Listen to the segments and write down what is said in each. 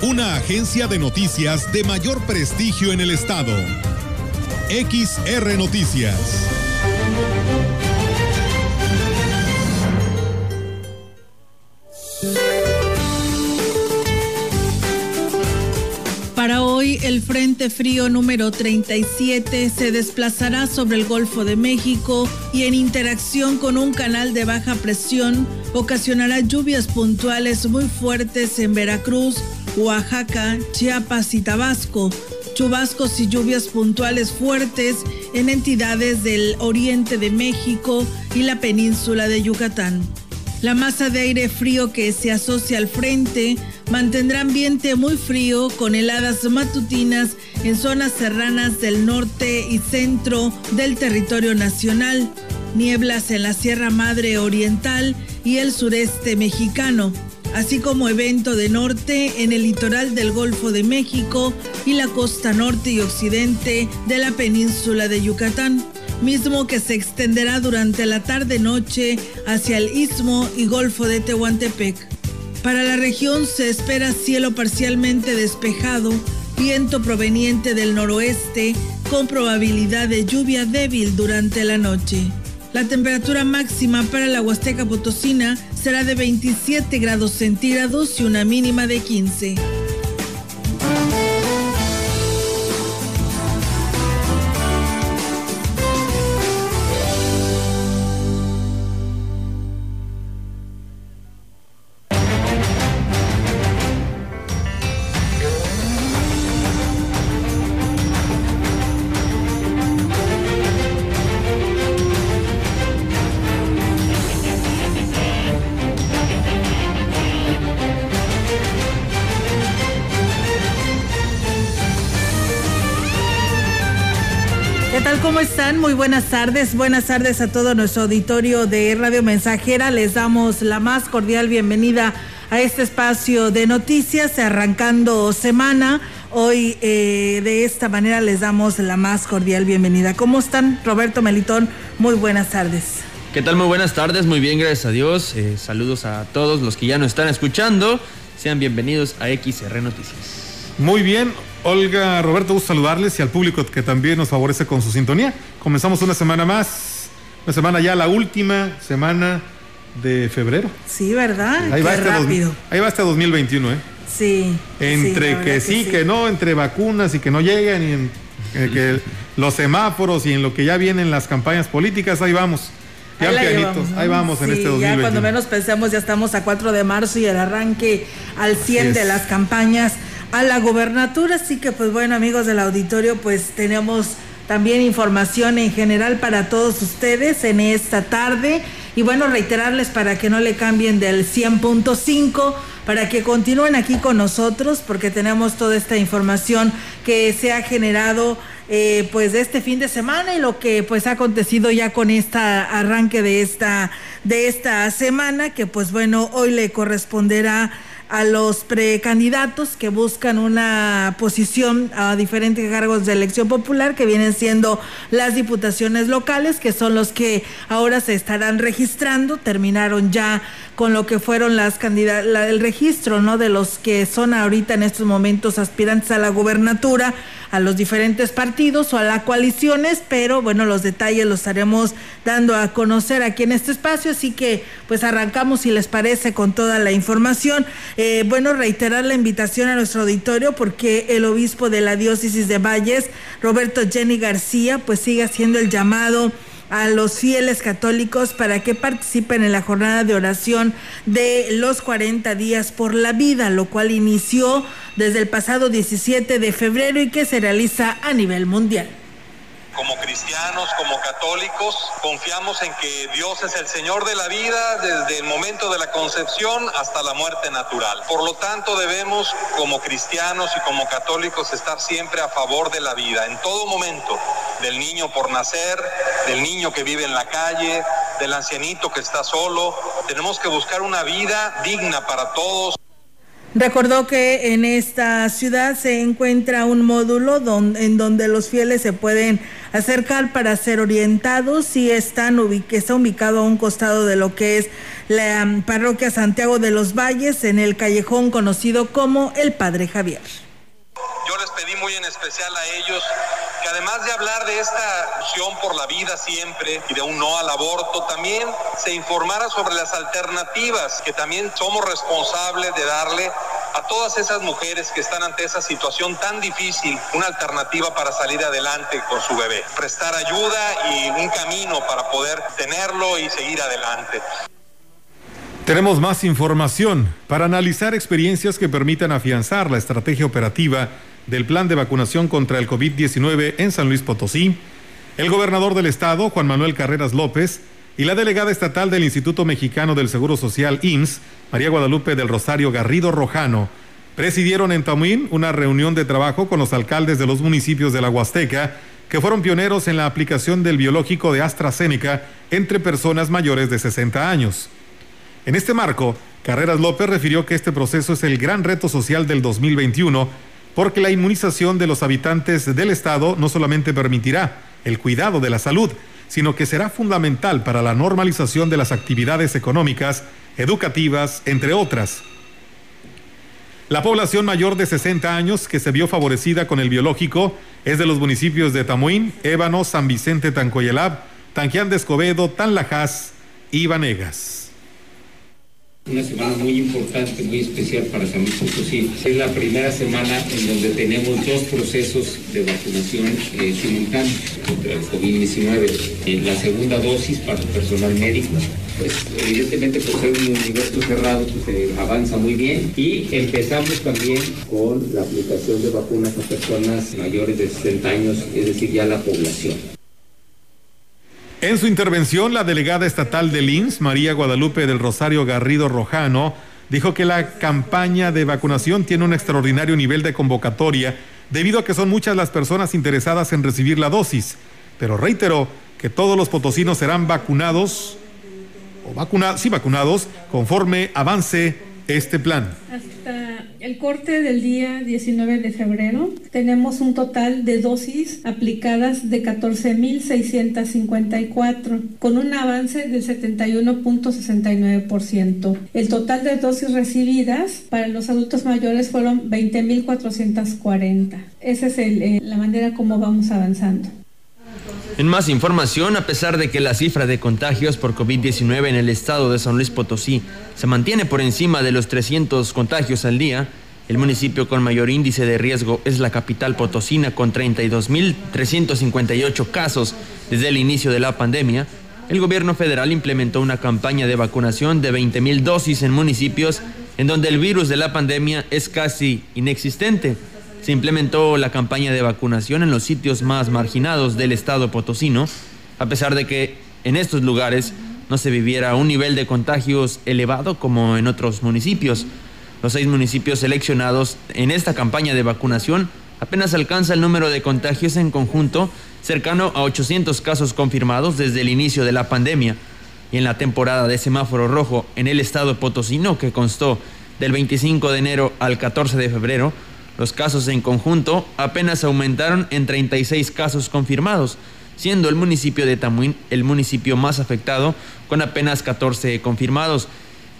Una agencia de noticias de mayor prestigio en el estado. XR Noticias. Para hoy, el Frente Frío número 37 se desplazará sobre el Golfo de México y en interacción con un canal de baja presión ocasionará lluvias puntuales muy fuertes en Veracruz, Oaxaca, Chiapas y Tabasco, chubascos y lluvias puntuales fuertes en entidades del oriente de México y la península de Yucatán. La masa de aire frío que se asocia al frente mantendrá ambiente muy frío con heladas matutinas en zonas serranas del norte y centro del territorio nacional, nieblas en la Sierra Madre Oriental y el sureste mexicano, así como evento de norte en el litoral del Golfo de México y la costa norte y occidente de la península de Yucatán mismo que se extenderá durante la tarde-noche hacia el istmo y golfo de Tehuantepec. Para la región se espera cielo parcialmente despejado, viento proveniente del noroeste con probabilidad de lluvia débil durante la noche. La temperatura máxima para la Huasteca Potosina será de 27 grados centígrados y una mínima de 15. Buenas tardes. Buenas tardes a todo nuestro auditorio de Radio Mensajera. Les damos la más cordial bienvenida a este espacio de noticias arrancando semana. Hoy eh, de esta manera les damos la más cordial bienvenida. ¿Cómo están, Roberto Melitón? Muy buenas tardes. ¿Qué tal? Muy buenas tardes. Muy bien, gracias a Dios. Eh, saludos a todos los que ya nos están escuchando. Sean bienvenidos a XR Noticias. Muy bien. Olga, Roberto, gusto saludarles y al público que también nos favorece con su sintonía. Comenzamos una semana más, una semana ya, la última semana de febrero. Sí, ¿verdad? Ahí va este rápido. ahí va este 2021, ¿eh? Sí. Entre que sí, que, no, entre vacunas y que no llegan, y en, eh, que los semáforos y en lo que ya vienen las campañas políticas, ahí vamos. Ya ahí, ahí vamos en este 2021. Ya cuando menos pensemos, ya estamos a 4 de marzo y el arranque al 100 de las campañas a la gobernatura. Así que, pues bueno, amigos del auditorio, pues tenemos también información en general para todos ustedes en esta tarde. Y bueno, reiterarles para que no le cambien del 100.5, para que continúen aquí con nosotros, porque tenemos toda esta información que se ha generado eh, pues de este fin de semana y lo que pues ha acontecido ya con este arranque de esta, de esta semana, que pues bueno, hoy le corresponderá a los precandidatos que buscan una posición a diferentes cargos de elección popular que vienen siendo las diputaciones locales, que son los que ahora se estarán registrando, terminaron ya con lo que fueron las candidatas, el registro, ¿no? De los que son ahorita en estos momentos aspirantes a la gubernatura, a los diferentes partidos o a las coaliciones, pero bueno, los detalles los estaremos dando a conocer aquí en este espacio, así que pues arrancamos si les parece con toda la información. Eh, bueno, reiterar la invitación a nuestro auditorio porque el obispo de la diócesis de Valles, Roberto Jenny García, pues sigue haciendo el llamado a los fieles católicos para que participen en la jornada de oración de los 40 días por la vida, lo cual inició desde el pasado 17 de febrero y que se realiza a nivel mundial. Como cristianos, como católicos, confiamos en que Dios es el Señor de la vida desde el momento de la concepción hasta la muerte natural. Por lo tanto, debemos como cristianos y como católicos estar siempre a favor de la vida, en todo momento, del niño por nacer, del niño que vive en la calle, del ancianito que está solo. Tenemos que buscar una vida digna para todos. Recordó que en esta ciudad se encuentra un módulo en donde los fieles se pueden acercar para ser orientados y están está ubicado a un costado de lo que es la um, parroquia Santiago de los Valles en el callejón conocido como el Padre Javier. Pedí muy en especial a ellos que además de hablar de esta opción por la vida siempre y de un no al aborto, también se informara sobre las alternativas que también somos responsables de darle a todas esas mujeres que están ante esa situación tan difícil, una alternativa para salir adelante con su bebé, prestar ayuda y un camino para poder tenerlo y seguir adelante. Tenemos más información para analizar experiencias que permitan afianzar la estrategia operativa del plan de vacunación contra el COVID-19 en San Luis Potosí. El gobernador del estado, Juan Manuel Carreras López, y la delegada estatal del Instituto Mexicano del Seguro Social, INS, María Guadalupe del Rosario Garrido Rojano, presidieron en Tamuín una reunión de trabajo con los alcaldes de los municipios de la Huasteca, que fueron pioneros en la aplicación del biológico de AstraZeneca entre personas mayores de 60 años. En este marco, Carreras López refirió que este proceso es el gran reto social del 2021 porque la inmunización de los habitantes del Estado no solamente permitirá el cuidado de la salud, sino que será fundamental para la normalización de las actividades económicas, educativas, entre otras. La población mayor de 60 años que se vio favorecida con el biológico es de los municipios de Tamuín, Ébano, San Vicente, Tancoyelab, Tanquián de Escobedo, Tanlajas y Vanegas una semana muy importante, muy especial para San Luis Potosí. Es la primera semana en donde tenemos dos procesos de vacunación eh, simultáneos contra el COVID-19. Eh, la segunda dosis para el personal médico, pues evidentemente por ser un universo cerrado, pues avanza muy bien. Y empezamos también con la aplicación de vacunas a personas mayores de 60 años, es decir, ya la población. En su intervención, la delegada estatal de INS, María Guadalupe del Rosario Garrido Rojano, dijo que la campaña de vacunación tiene un extraordinario nivel de convocatoria debido a que son muchas las personas interesadas en recibir la dosis, pero reiteró que todos los potosinos serán vacunados o vacunados, sí vacunados conforme avance este plan el corte del día 19 de febrero tenemos un total de dosis aplicadas de 14.654 con un avance del 71.69%. El total de dosis recibidas para los adultos mayores fueron 20.440. Esa es eh, la manera como vamos avanzando. En más información, a pesar de que la cifra de contagios por COVID-19 en el estado de San Luis Potosí se mantiene por encima de los 300 contagios al día, el municipio con mayor índice de riesgo es la capital potosina con 32.358 casos desde el inicio de la pandemia. El gobierno federal implementó una campaña de vacunación de 20.000 dosis en municipios en donde el virus de la pandemia es casi inexistente. Se implementó la campaña de vacunación en los sitios más marginados del estado potosino, a pesar de que en estos lugares no se viviera un nivel de contagios elevado como en otros municipios. Los seis municipios seleccionados en esta campaña de vacunación apenas alcanza el número de contagios en conjunto cercano a 800 casos confirmados desde el inicio de la pandemia. Y en la temporada de semáforo rojo en el estado potosino, que constó del 25 de enero al 14 de febrero, los casos en conjunto apenas aumentaron en 36 casos confirmados, siendo el municipio de Tamuín el municipio más afectado con apenas 14 confirmados.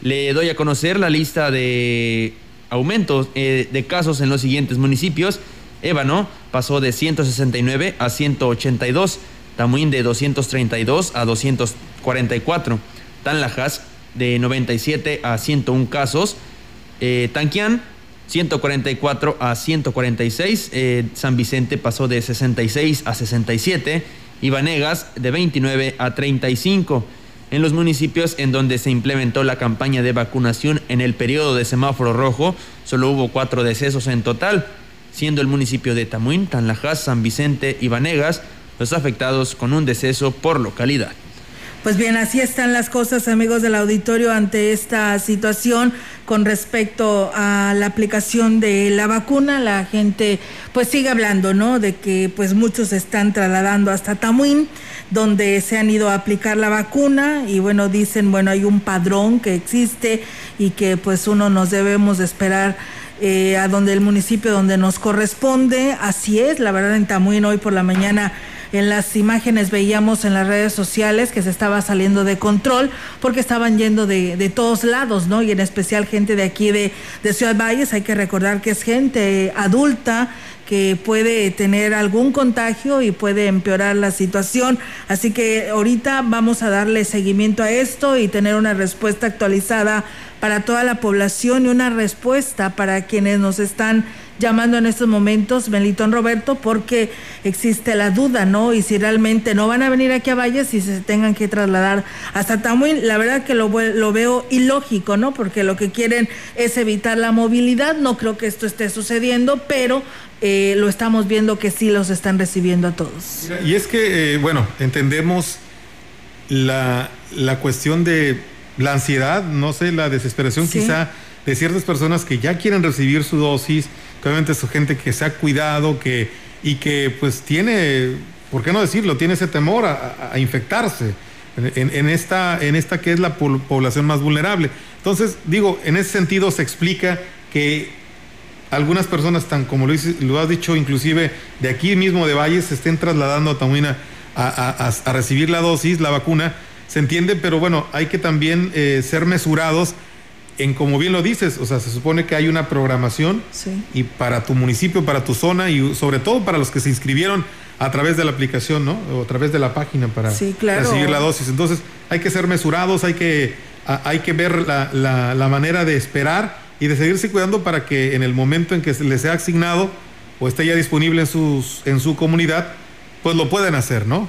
Le doy a conocer la lista de aumentos eh, de casos en los siguientes municipios. Ébano pasó de 169 a 182, Tamuín de 232 a 244, Tanlajas de 97 a 101 casos, eh, Tanquián 144 a 146. Eh, San Vicente pasó de 66 a 67 y Vanegas de 29 a 35. En los municipios en donde se implementó la campaña de vacunación en el periodo de semáforo rojo, solo hubo cuatro decesos en total, siendo el municipio de Tamuín, Tanlajas, San Vicente y Vanegas los afectados con un deceso por localidad. Pues bien, así están las cosas, amigos del auditorio, ante esta situación con respecto a la aplicación de la vacuna. La gente pues sigue hablando, ¿no? De que pues muchos se están trasladando hasta Tamuín, donde se han ido a aplicar la vacuna y bueno, dicen, bueno, hay un padrón que existe y que pues uno nos debemos esperar eh, a donde el municipio donde nos corresponde. Así es, la verdad en Tamuín hoy por la mañana en las imágenes veíamos en las redes sociales que se estaba saliendo de control porque estaban yendo de, de todos lados, ¿no? Y en especial gente de aquí de, de Ciudad Valles, hay que recordar que es gente adulta que puede tener algún contagio y puede empeorar la situación. Así que ahorita vamos a darle seguimiento a esto y tener una respuesta actualizada para toda la población y una respuesta para quienes nos están llamando en estos momentos, Melitón Roberto, porque existe la duda, ¿no? Y si realmente no van a venir aquí a Valles y se tengan que trasladar hasta Tamuín, la verdad que lo, lo veo ilógico, ¿no? Porque lo que quieren es evitar la movilidad, no creo que esto esté sucediendo, pero eh, lo estamos viendo que sí los están recibiendo a todos. Y es que, eh, bueno, entendemos la, la cuestión de la ansiedad, no sé, la desesperación quizá de ciertas personas que ya quieren recibir su dosis, que obviamente es gente que se ha cuidado que, y que pues tiene, ¿por qué no decirlo? Tiene ese temor a, infectarse en, esta, en esta que es la población más vulnerable. Entonces, digo, en ese sentido se explica que algunas personas, tan como lo, lo has dicho, inclusive de aquí mismo de Valles, se estén trasladando a Tamuina a, recibir la dosis, la vacuna, se entiende, pero bueno, hay que también eh, ser mesurados en como bien lo dices, o sea, se supone que hay una programación y para tu municipio, para tu zona y sobre todo para los que se inscribieron a través de la aplicación, ¿no? O a través de la página para recibir la dosis. Entonces, hay que ser mesurados, hay que, hay que ver la, la, manera de esperar y de seguirse cuidando para que en el momento en que se les sea asignado o esté ya disponible en, sus, en su comunidad, pues lo pueden hacer, ¿no?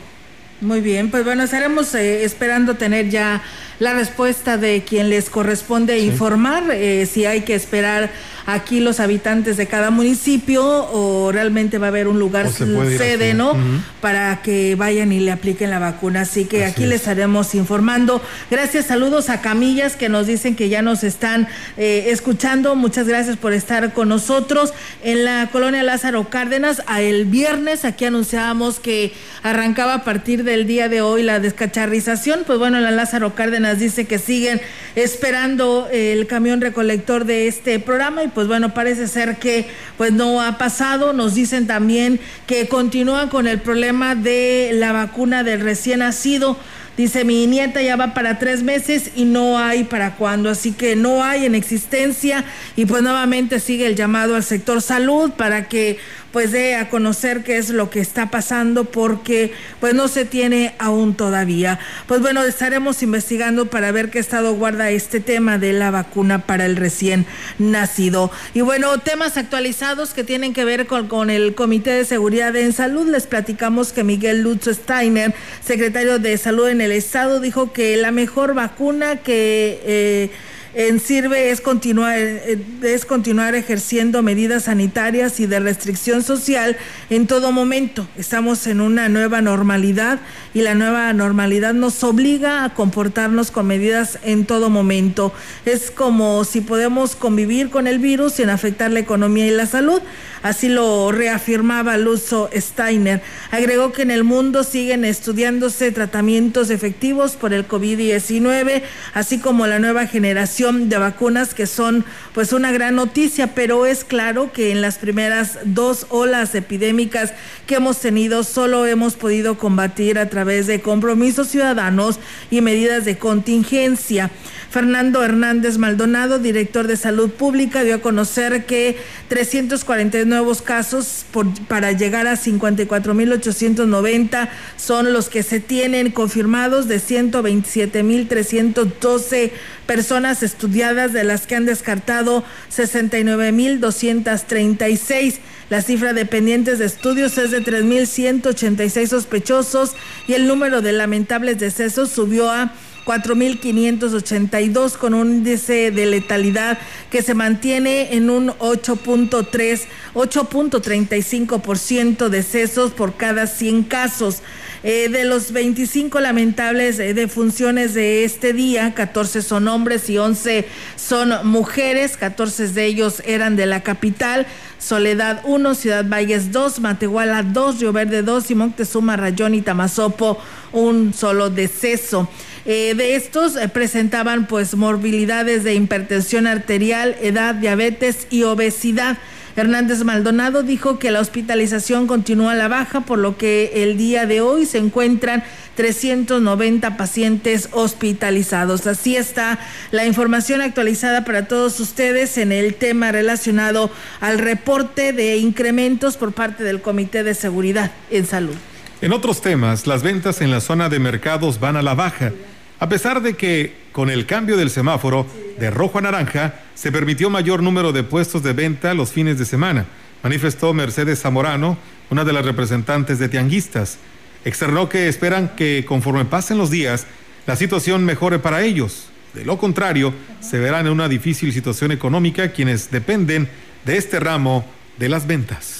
Muy bien, pues bueno, estaremos eh, esperando tener ya la respuesta de quien les corresponde informar, eh, si hay que esperar aquí los habitantes de cada municipio o realmente va a haber un lugar sede, ¿no? Para que vayan y le apliquen la vacuna. Así que aquí les estaremos informando. Gracias, saludos a Camillas que nos dicen que ya nos están eh, escuchando. Muchas gracias por estar con nosotros en la colonia Lázaro Cárdenas. A el viernes aquí anunciábamos que arrancaba a partir del día de hoy la descacharrización. Pues bueno, la Lázaro Cárdenas dice que siguen esperando el camión recolector de este programa y pues bueno, parece ser que pues no ha pasado. Nos dicen también que continúan con el problema de la vacuna del recién nacido. Dice, mi nieta ya va para tres meses y no hay para cuándo, así que no hay en existencia y pues nuevamente sigue el llamado al sector salud para que pues dé a conocer qué es lo que está pasando porque pues no se tiene aún todavía. Pues bueno, estaremos investigando para ver qué estado guarda este tema de la vacuna para el recién nacido. Y bueno, temas actualizados que tienen que ver con, con el Comité de Seguridad en Salud. Les platicamos que Miguel Lutz Steiner, secretario de Salud en el Estado, dijo que la mejor vacuna que... Eh, en Sirve es continuar, eh, es continuar ejerciendo medidas sanitarias y de restricción social en todo momento. Estamos en una nueva normalidad y la nueva normalidad nos obliga a comportarnos con medidas en todo momento. Es como si podemos convivir con el virus sin afectar la economía y la salud. Así lo reafirmaba Luzo Steiner. Agregó que en el mundo siguen estudiándose tratamientos efectivos por el COVID-19, así como la nueva generación de vacunas que son pues una gran noticia, pero es claro que en las primeras dos olas epidémicas que hemos tenido solo hemos podido combatir a través de compromisos ciudadanos y medidas de contingencia. Fernando Hernández Maldonado, director de Salud Pública, dio a conocer que 349 nuevos casos para llegar a 54.890 son los que se tienen confirmados de 127.312 personas estudiadas, de las que han descartado 69.236. La cifra de pendientes de estudios es de 3.186 sospechosos y el número de lamentables decesos subió a 4.582 con un índice de letalidad que se mantiene en un 8.3, 8.35% decesos por cada 100 casos. Eh, de los 25 lamentables eh, defunciones de este día, 14 son hombres y 11 son mujeres, 14 de ellos eran de la capital. Soledad 1, Ciudad Valles 2, Matehuala 2, Río Verde 2 y Montezuma, Rayón y Tamazopo un solo deceso. Eh, de estos presentaban pues morbilidades de hipertensión arterial, edad, diabetes y obesidad. Hernández Maldonado dijo que la hospitalización continúa a la baja, por lo que el día de hoy se encuentran 390 pacientes hospitalizados. Así está la información actualizada para todos ustedes en el tema relacionado al reporte de incrementos por parte del Comité de Seguridad en Salud. En otros temas, las ventas en la zona de mercados van a la baja, a pesar de que con el cambio del semáforo de rojo a naranja se permitió mayor número de puestos de venta los fines de semana, manifestó Mercedes Zamorano, una de las representantes de tianguistas. Externó que esperan que conforme pasen los días, la situación mejore para ellos. De lo contrario, se verán en una difícil situación económica quienes dependen de este ramo de las ventas.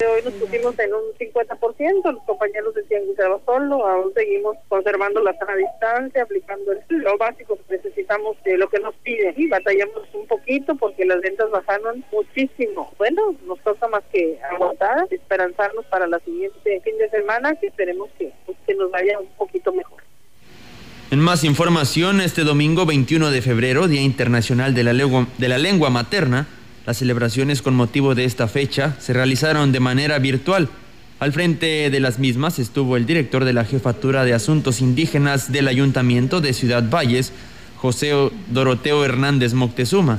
Hoy nos pusimos en un 50%, los compañeros decían que estaba solo, aún seguimos conservando la sana distancia, aplicando el, lo básico que necesitamos, de lo que nos piden. Y batallamos un poquito porque las ventas bajaron muchísimo. Bueno, nos toca más que aguantar, esperanzarnos para la siguiente fin de semana, que esperemos que, pues, que nos vaya un poquito mejor. En más información, este domingo 21 de febrero, Día Internacional de la Lengua, de la Lengua Materna, las celebraciones con motivo de esta fecha se realizaron de manera virtual. Al frente de las mismas estuvo el director de la Jefatura de Asuntos Indígenas del Ayuntamiento de Ciudad Valles, José Doroteo Hernández Moctezuma.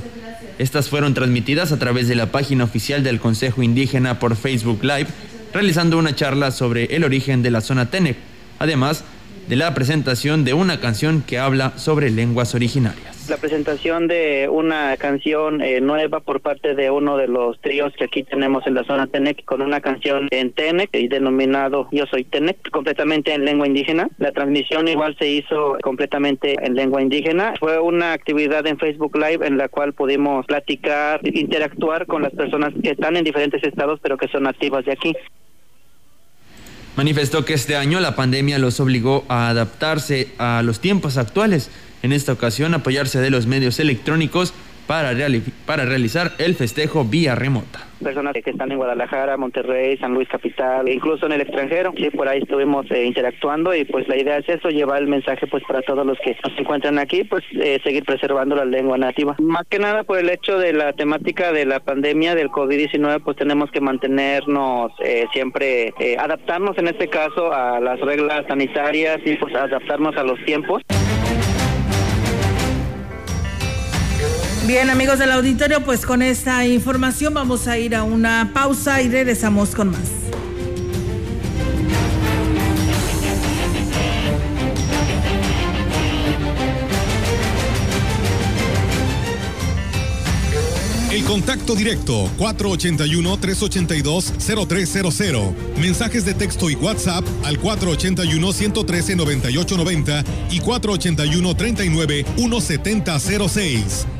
Estas fueron transmitidas a través de la página oficial del Consejo Indígena por Facebook Live, realizando una charla sobre el origen de la zona Tenec, además de la presentación de una canción que habla sobre lenguas originarias la presentación de una canción eh, nueva por parte de uno de los tríos que aquí tenemos en la zona Tenec, con una canción en Tenec y denominado Yo Soy Tenec, completamente en lengua indígena. La transmisión igual se hizo completamente en lengua indígena. Fue una actividad en Facebook Live en la cual pudimos platicar, interactuar con las personas que están en diferentes estados pero que son nativas de aquí. Manifestó que este año la pandemia los obligó a adaptarse a los tiempos actuales en esta ocasión apoyarse de los medios electrónicos para, para realizar el festejo vía remota. Personas que están en Guadalajara, Monterrey, San Luis Capital, e incluso en el extranjero, sí, por ahí estuvimos eh, interactuando y pues la idea es eso, llevar el mensaje pues para todos los que se encuentran aquí, pues eh, seguir preservando la lengua nativa. Más que nada por el hecho de la temática de la pandemia del COVID-19, pues tenemos que mantenernos eh, siempre, adaptarnos en este caso a las reglas sanitarias y pues adaptarnos a los tiempos. Bien, amigos del auditorio, pues con esta información vamos a ir a una pausa y regresamos con más. El contacto directo 481-382-0300. Mensajes de texto y WhatsApp al 481-113-9890 y 481-39-1706.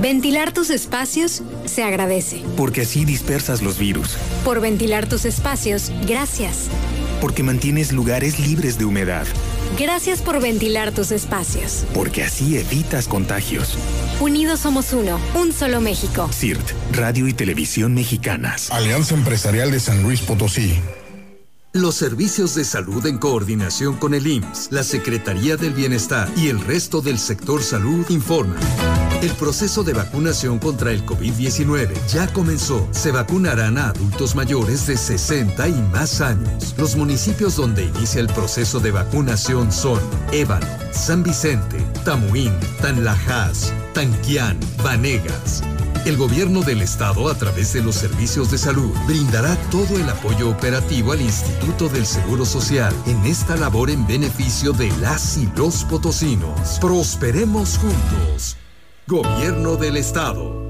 Ventilar tus espacios se agradece. Porque así dispersas los virus. Por ventilar tus espacios, gracias. Porque mantienes lugares libres de humedad. Gracias por ventilar tus espacios. Porque así evitas contagios. Unidos somos uno, un solo México. CIRT, Radio y Televisión Mexicanas. Alianza Empresarial de San Luis Potosí. Los servicios de salud en coordinación con el IMSS, la Secretaría del Bienestar y el resto del sector salud informan. El proceso de vacunación contra el COVID-19 ya comenzó. Se vacunarán a adultos mayores de 60 y más años. Los municipios donde inicia el proceso de vacunación son Ébano, San Vicente, Tamuín, Tanlajas, Tanquián, Vanegas. El gobierno del estado, a través de los servicios de salud, brindará todo el apoyo operativo al Instituto del Seguro Social en esta labor en beneficio de las y los potosinos. Prosperemos juntos. Gobierno del Estado.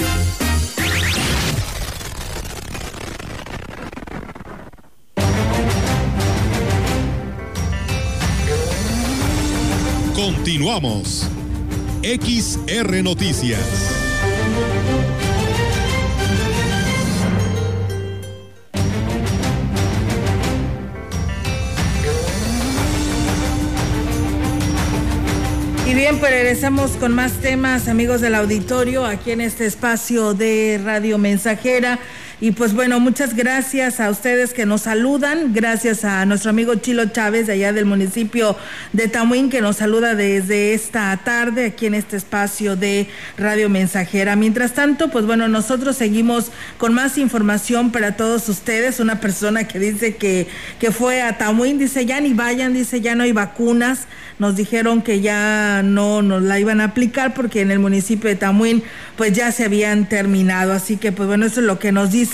Continuamos. XR Noticias. Y bien, pues regresamos con más temas, amigos del auditorio, aquí en este espacio de Radio Mensajera. Y pues bueno, muchas gracias a ustedes que nos saludan, gracias a nuestro amigo Chilo Chávez de allá del municipio de Tamuín que nos saluda desde esta tarde aquí en este espacio de Radio Mensajera. Mientras tanto, pues bueno, nosotros seguimos con más información para todos ustedes. Una persona que dice que, que fue a Tamuín, dice ya ni vayan, dice ya no hay vacunas. Nos dijeron que ya no nos la iban a aplicar porque en el municipio de Tamuín pues ya se habían terminado. Así que pues bueno, eso es lo que nos dice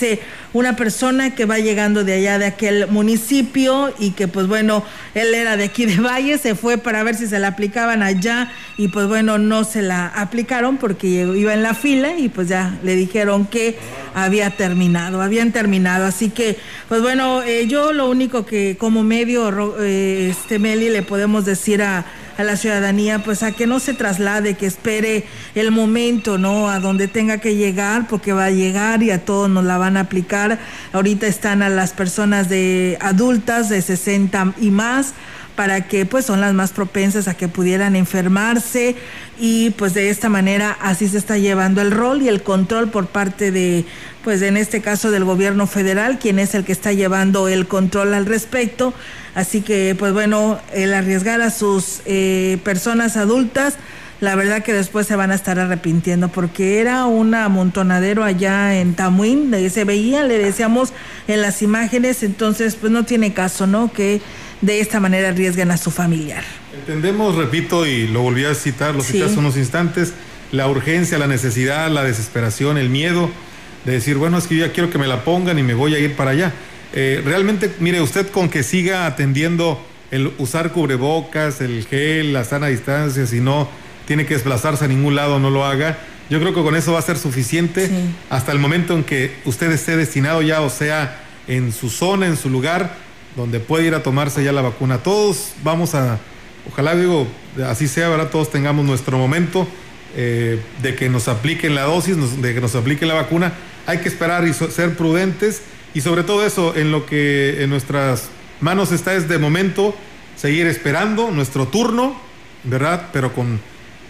una persona que va llegando de allá de aquel municipio y que pues bueno, él era de aquí de Valle, se fue para ver si se la aplicaban allá y pues bueno, no se la aplicaron porque iba en la fila y pues ya le dijeron que había terminado, habían terminado. Así que pues bueno, eh, yo lo único que como medio, eh, este Meli, le podemos decir a a la ciudadanía, pues a que no se traslade, que espere el momento, ¿no? A donde tenga que llegar, porque va a llegar y a todos nos la van a aplicar. Ahorita están a las personas de adultas de 60 y más para que pues son las más propensas a que pudieran enfermarse y pues de esta manera así se está llevando el rol y el control por parte de pues en este caso del gobierno federal, quien es el que está llevando el control al respecto. Así que pues bueno, el arriesgar a sus eh, personas adultas, la verdad que después se van a estar arrepintiendo porque era un amontonadero allá en Tamuín, se veía, le decíamos en las imágenes, entonces pues no tiene caso, ¿no? Que de esta manera arriesguen a su familiar. Entendemos, repito, y lo volví a citar, lo cité hace unos instantes, la urgencia, la necesidad, la desesperación, el miedo de decir, bueno, es que yo ya quiero que me la pongan y me voy a ir para allá. Eh, realmente, mire, usted con que siga atendiendo el usar cubrebocas, el gel, la sana distancia, si no tiene que desplazarse a ningún lado, no lo haga. Yo creo que con eso va a ser suficiente hasta el momento en que usted esté destinado ya, o sea, en su zona, en su lugar, donde puede ir a tomarse ya la vacuna. Todos vamos a, ojalá digo, así sea, ¿verdad? Todos tengamos nuestro momento eh, de que nos apliquen la dosis, de que nos apliquen la vacuna. Hay que esperar y ser prudentes y sobre todo eso, en lo que en nuestras manos está es de momento seguir esperando nuestro turno, ¿verdad? Pero con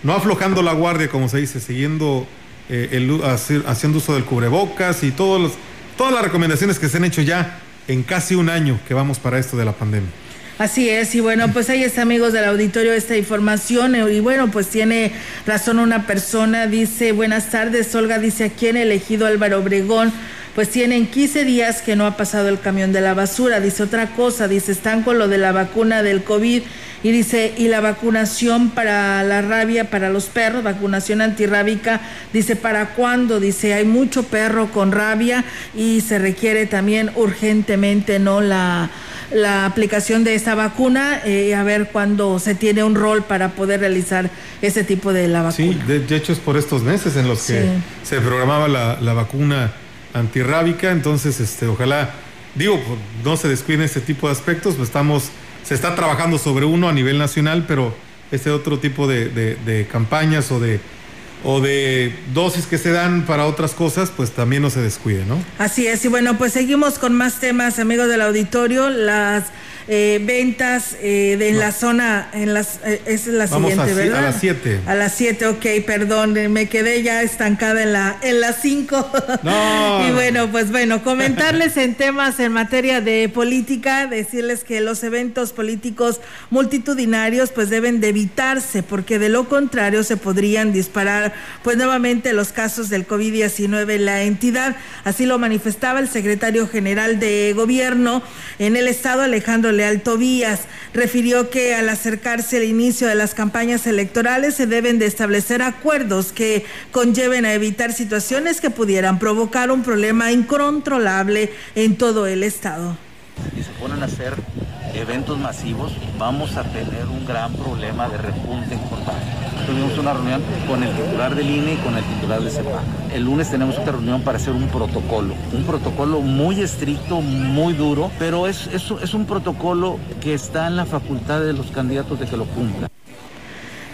no aflojando la guardia, como se dice, siguiendo eh, el, haciendo uso del cubrebocas y todos todas las recomendaciones que se han hecho ya en casi un año que vamos para esto de la pandemia. Así es, y bueno, pues ahí está, amigos del auditorio, esta información. Eh, y bueno, pues tiene razón una persona, dice, buenas tardes, Olga, dice, aquí en elegido Álvaro Obregón, pues tienen 15 días que no ha pasado el camión de la basura. Dice otra cosa, dice, están con lo de la vacuna del COVID Y dice, y la vacunación para la rabia para los perros, vacunación antirrábica, dice, ¿para cuándo? Dice, hay mucho perro con rabia y se requiere también urgentemente, ¿no? La, la aplicación de esta vacuna, eh, a ver cuándo se tiene un rol para poder realizar ese tipo de la vacuna. Sí, de, hecho es por estos meses en los que se programaba la, la vacuna antirrábica, entonces este, ojalá, digo, no se descuiden este tipo de aspectos, pues estamos, se está trabajando sobre uno a nivel nacional, pero este otro tipo de, de, campañas o de o de dosis que se dan para otras cosas, pues también no se descuide, ¿no? Así es, y bueno, pues seguimos con más temas, amigos del auditorio. Las eh, ventas eh, de, en la zona, en las, eh, es la siguiente, ¿verdad? A las 7. A las 7, ok, perdón, me quedé ya estancada en la en las 5. y bueno, pues bueno, comentarles en temas en materia de política, decirles que los eventos políticos multitudinarios pues deben de evitarse porque de lo contrario se podrían disparar pues nuevamente los casos del COVID-19 en la entidad. Así lo manifestaba el secretario general de gobierno en el estado Alejandro Leal Tobías. Refirió que al acercarse el inicio de las campañas electorales se deben de establecer acuerdos que conlleven a evitar situaciones que pudieran provocar un problema incontrolable en todo el Estado. Si se ponen a hacer eventos masivos, vamos a tener un gran problema de repunte importante tuvimos una reunión con el titular del INE y con el titular de CEPAC. El lunes tenemos otra reunión para hacer un protocolo, un protocolo muy estricto, muy duro, pero es, es, es un protocolo que está en la facultad de los candidatos de que lo cumplan.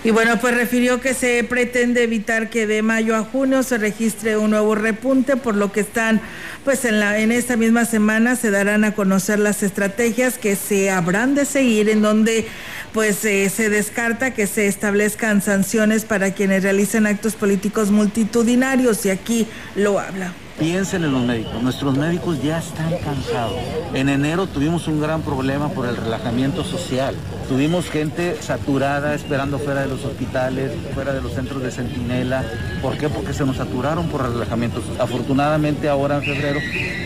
Y bueno, pues refirió que se pretende evitar que de mayo a junio se registre un nuevo repunte, por lo que están, pues en, la, en esta misma semana se darán a conocer las estrategias que se habrán de seguir, en donde pues eh, se descarta que se establezcan sanciones para quienes realicen actos políticos multitudinarios, y aquí lo habla. Piensen en los médicos. Nuestros médicos ya están cansados. En enero tuvimos un gran problema por el relajamiento social. Tuvimos gente saturada esperando fuera de los hospitales, fuera de los centros de centinela. ¿Por qué? Porque se nos saturaron por el relajamiento. Afortunadamente ahora en febrero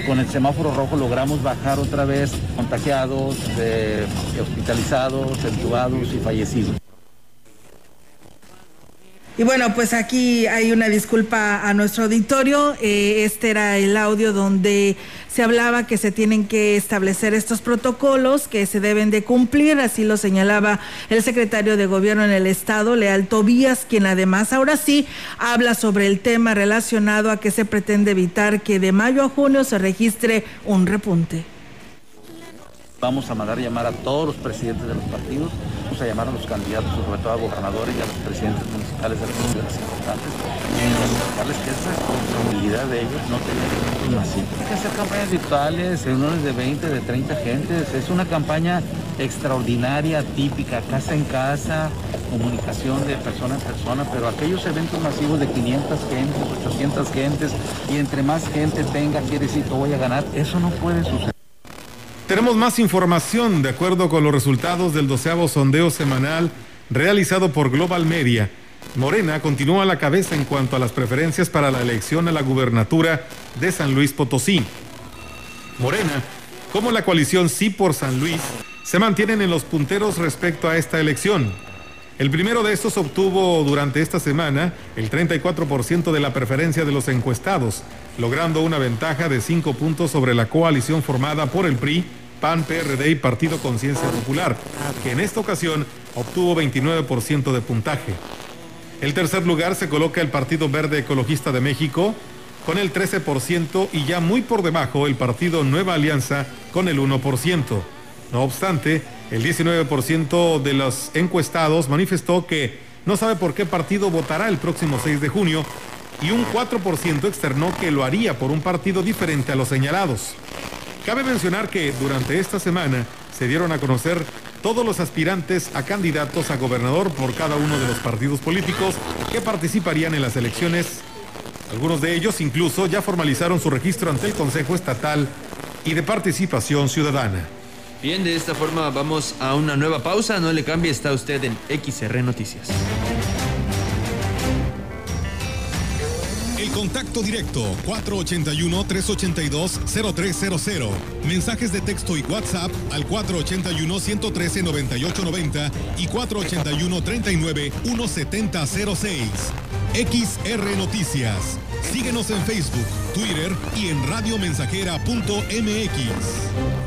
con el semáforo rojo logramos bajar otra vez contagiados, eh, hospitalizados, entubados y fallecidos. Y bueno, pues aquí hay una disculpa a nuestro auditorio. Eh, este era el audio donde se hablaba que se tienen que establecer estos protocolos que se deben de cumplir, así lo señalaba el secretario de Gobierno en el Estado, Leal Tobías, quien además ahora sí habla sobre el tema relacionado a que se pretende evitar que de mayo a junio se registre un repunte. Vamos a mandar llamar a todos los presidentes de los partidos, vamos a llamar a los candidatos, sobre todo a gobernadores y a los presidentes municipales de las ciudades importantes, y explicarles que es responsabilidad de ellos no tener masivos. Hay que hacer campañas virtuales, reuniones de 20, de 30 gentes. Es una campaña extraordinaria, típica, casa en casa, comunicación de persona en persona, pero aquellos eventos masivos de 500 gentes, 800 gentes, y entre más gente tenga, quiere decir que voy a ganar, eso no puede suceder. Tenemos más información de acuerdo con los resultados del doceavo sondeo semanal realizado por Global Media. Morena continúa a la cabeza en cuanto a las preferencias para la elección a la gubernatura de San Luis Potosí. Morena, como la coalición Sí por San Luis, se mantienen en los punteros respecto a esta elección. El primero de estos obtuvo durante esta semana el 34% de la preferencia de los encuestados, logrando una ventaja de 5 puntos sobre la coalición formada por el PRI, PAN, PRD y Partido Conciencia Popular, que en esta ocasión obtuvo 29% de puntaje. El tercer lugar se coloca el Partido Verde Ecologista de México con el 13% y ya muy por debajo el Partido Nueva Alianza con el 1%. No obstante, el 19% de los encuestados manifestó que no sabe por qué partido votará el próximo 6 de junio y un 4% externó que lo haría por un partido diferente a los señalados. Cabe mencionar que durante esta semana se dieron a conocer todos los aspirantes a candidatos a gobernador por cada uno de los partidos políticos que participarían en las elecciones. Algunos de ellos incluso ya formalizaron su registro ante el Consejo Estatal y de Participación Ciudadana. Bien, de esta forma vamos a una nueva pausa. No le cambie, está usted en XR Noticias. El contacto directo 481-382-0300. Mensajes de texto y WhatsApp al 481-113-9890 y 481-39-1706. XR Noticias. Síguenos en Facebook, Twitter y en radiomensajera.mx.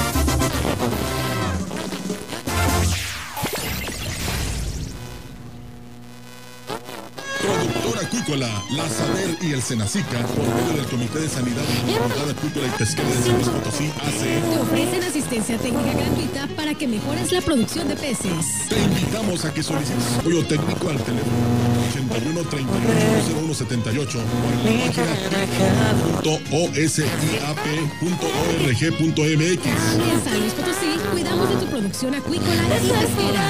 Acuícola, la Saber y el Senacica, por medio del Comité de Sanidad Ambiental Acuícola y Pesquera de San Luis Potosí, hace. Te ofrecen asistencia técnica gratuita para que mejores la producción de peces. Te invitamos a que solicites apoyo técnico al teléfono 81 31 01 78 o en la página En San Luis Potosí, cuidamos de tu producción acuícola y pesquera.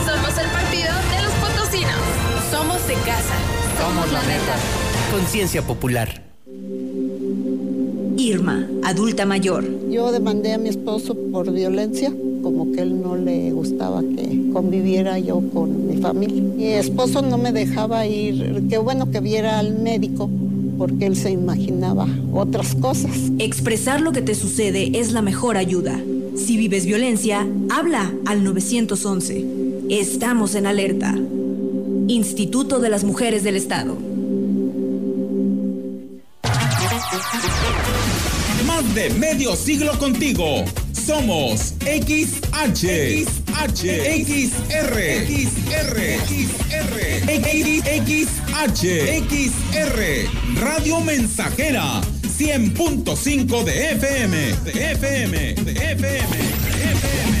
Somos de casa. Somos la neta. Conciencia popular. Irma, adulta mayor. Yo demandé a mi esposo por violencia, como que él no le gustaba que conviviera yo con mi familia. Mi esposo no me dejaba ir, qué bueno que viera al médico, porque él se imaginaba otras cosas. Expresar lo que te sucede es la mejor ayuda. Si vives violencia, habla al 911. Estamos en alerta. Instituto de las Mujeres del Estado. Más de medio siglo contigo. Somos XH, XH, XR, XR, XR, XH, XR, Radio Mensajera, 100.5 de FM, de FM, de FM, de FM.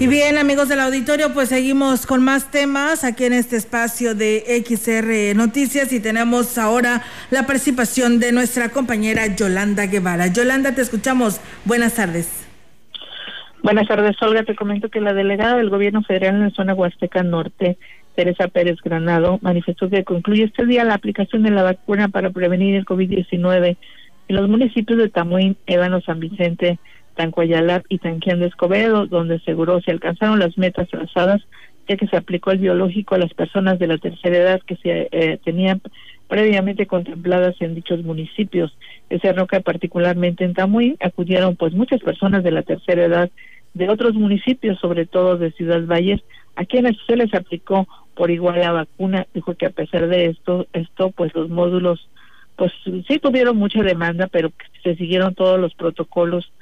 Y bien, amigos del auditorio, pues seguimos con más temas aquí en este espacio de XR Noticias y tenemos ahora la participación de nuestra compañera Yolanda Guevara. Yolanda, te escuchamos. Buenas tardes. Buenas tardes, Olga. Te comento que la delegada del gobierno federal en la zona Huasteca Norte, Teresa Pérez Granado, manifestó que concluye este día la aplicación de la vacuna para prevenir el COVID-19 en los municipios de Tamuín, Ébano, San Vicente, Tancuayalap y Tanquián de Escobedo, donde aseguró se alcanzaron las metas trazadas, ya que se aplicó el biológico a las personas de la tercera edad que se eh, tenían previamente contempladas en dichos municipios. Ese roca particularmente en Tamuín acudieron pues muchas personas de la tercera edad de otros municipios, sobre todo de Ciudad Valles, a quienes se les aplicó por igual la vacuna. Dijo que a pesar de esto, esto pues los módulos pues sí tuvieron mucha demanda, pero se siguieron todos los protocolos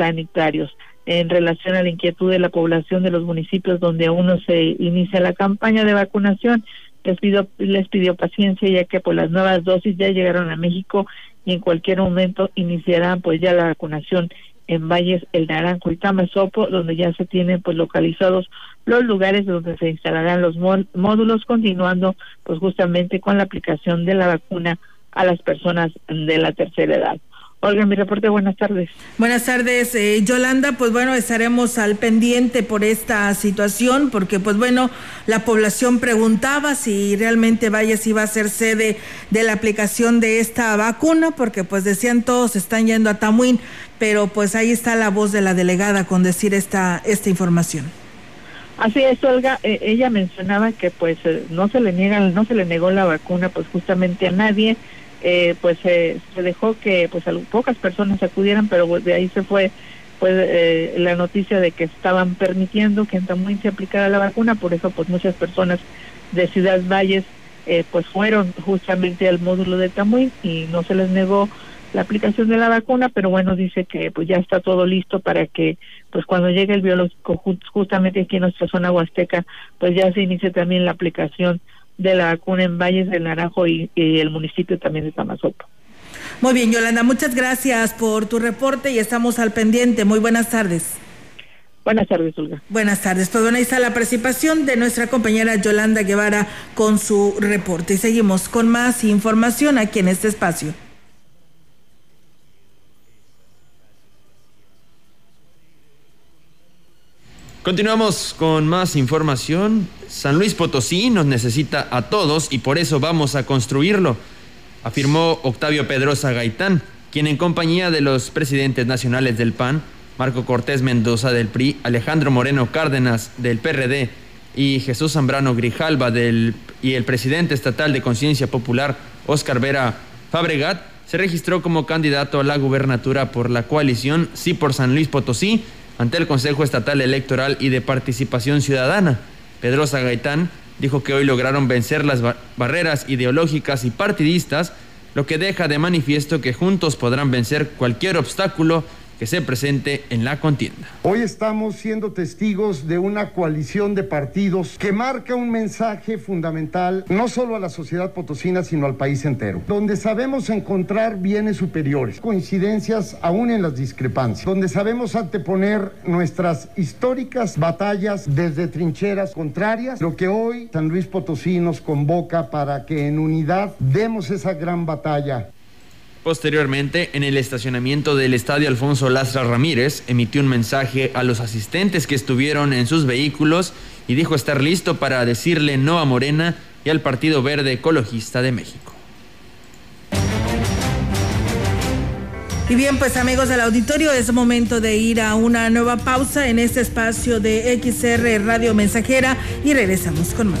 sanitarios. En relación a la inquietud de la población de los municipios donde aún no se inicia la campaña de vacunación, les pidió, les pidió paciencia ya que pues las nuevas dosis ya llegaron a México y en cualquier momento iniciarán pues ya la vacunación en Valles, El Naranjo y Tamazopo, donde ya se tienen pues localizados los lugares donde se instalarán los módulos, continuando pues justamente con la aplicación de la vacuna a las personas de la tercera edad. Olga, mi reporte, buenas tardes. Buenas tardes, eh, Yolanda. Pues bueno, estaremos al pendiente por esta situación, porque pues bueno, la población preguntaba si realmente Valles iba a ser sede de la aplicación de esta vacuna, porque pues decían todos están yendo a Tamuín, pero pues ahí está la voz de la delegada con decir esta, esta información. Así es, Olga. Eh, ella mencionaba que pues eh, no se le niega, no se le negó la vacuna pues justamente a nadie eh, pues se dejó que pues pocas personas acudieran, pero de ahí se fue pues eh, la noticia de que estaban permitiendo que en Tamuín se aplicara la vacuna, por eso pues muchas personas de Ciudad Valles eh, pues fueron justamente al módulo de Tamuín y no se les negó la aplicación de la vacuna, pero bueno, dice que pues ya está todo listo para que pues cuando llegue el biológico justamente aquí en nuestra zona huasteca, pues ya se inicie también la aplicación de la vacuna en Valles del Naranjo y, el municipio también de Tamazopo. Muy bien, Yolanda, muchas gracias por tu reporte y estamos al pendiente. Muy buenas tardes. Buenas tardes, Olga. Buenas tardes. Pues bueno, ahí está la participación de nuestra compañera Yolanda Guevara con su reporte. Y seguimos con más información aquí en este espacio. Continuamos con más información. San Luis Potosí nos necesita a todos y por eso vamos a construirlo, afirmó Octavio Pedrosa Gaitán, quien en compañía de los presidentes nacionales del PAN, Marco Cortés Mendoza del PRI, Alejandro Moreno Cárdenas del PRD y Jesús Zambrano Grijalva del, y el presidente estatal de Conciencia Popular, Óscar Vera Fabregat, se registró como candidato a la gubernatura por la coalición Sí por San Luis Potosí ante el Consejo Estatal Electoral y de Participación Ciudadana. Pedrosa Gaitán dijo que hoy lograron vencer las barreras ideológicas y partidistas, lo que deja de manifiesto que juntos podrán vencer cualquier obstáculo que se presente en la contienda. Hoy estamos siendo testigos de una coalición de partidos que marca un mensaje fundamental no solo a la sociedad potosina, sino al país entero, donde sabemos encontrar bienes superiores, coincidencias aún en las discrepancias, donde sabemos anteponer nuestras históricas batallas desde trincheras contrarias, lo que hoy San Luis Potosí nos convoca para que en unidad demos esa gran batalla Posteriormente, en el estacionamiento del estadio Alfonso Lastra Ramírez, emitió un mensaje a los asistentes que estuvieron en sus vehículos y dijo estar listo para decirle no a Morena y al Partido Verde Ecologista de México. Y bien, pues amigos del auditorio, es momento de ir a una nueva pausa en este espacio de XR Radio Mensajera y regresamos con más.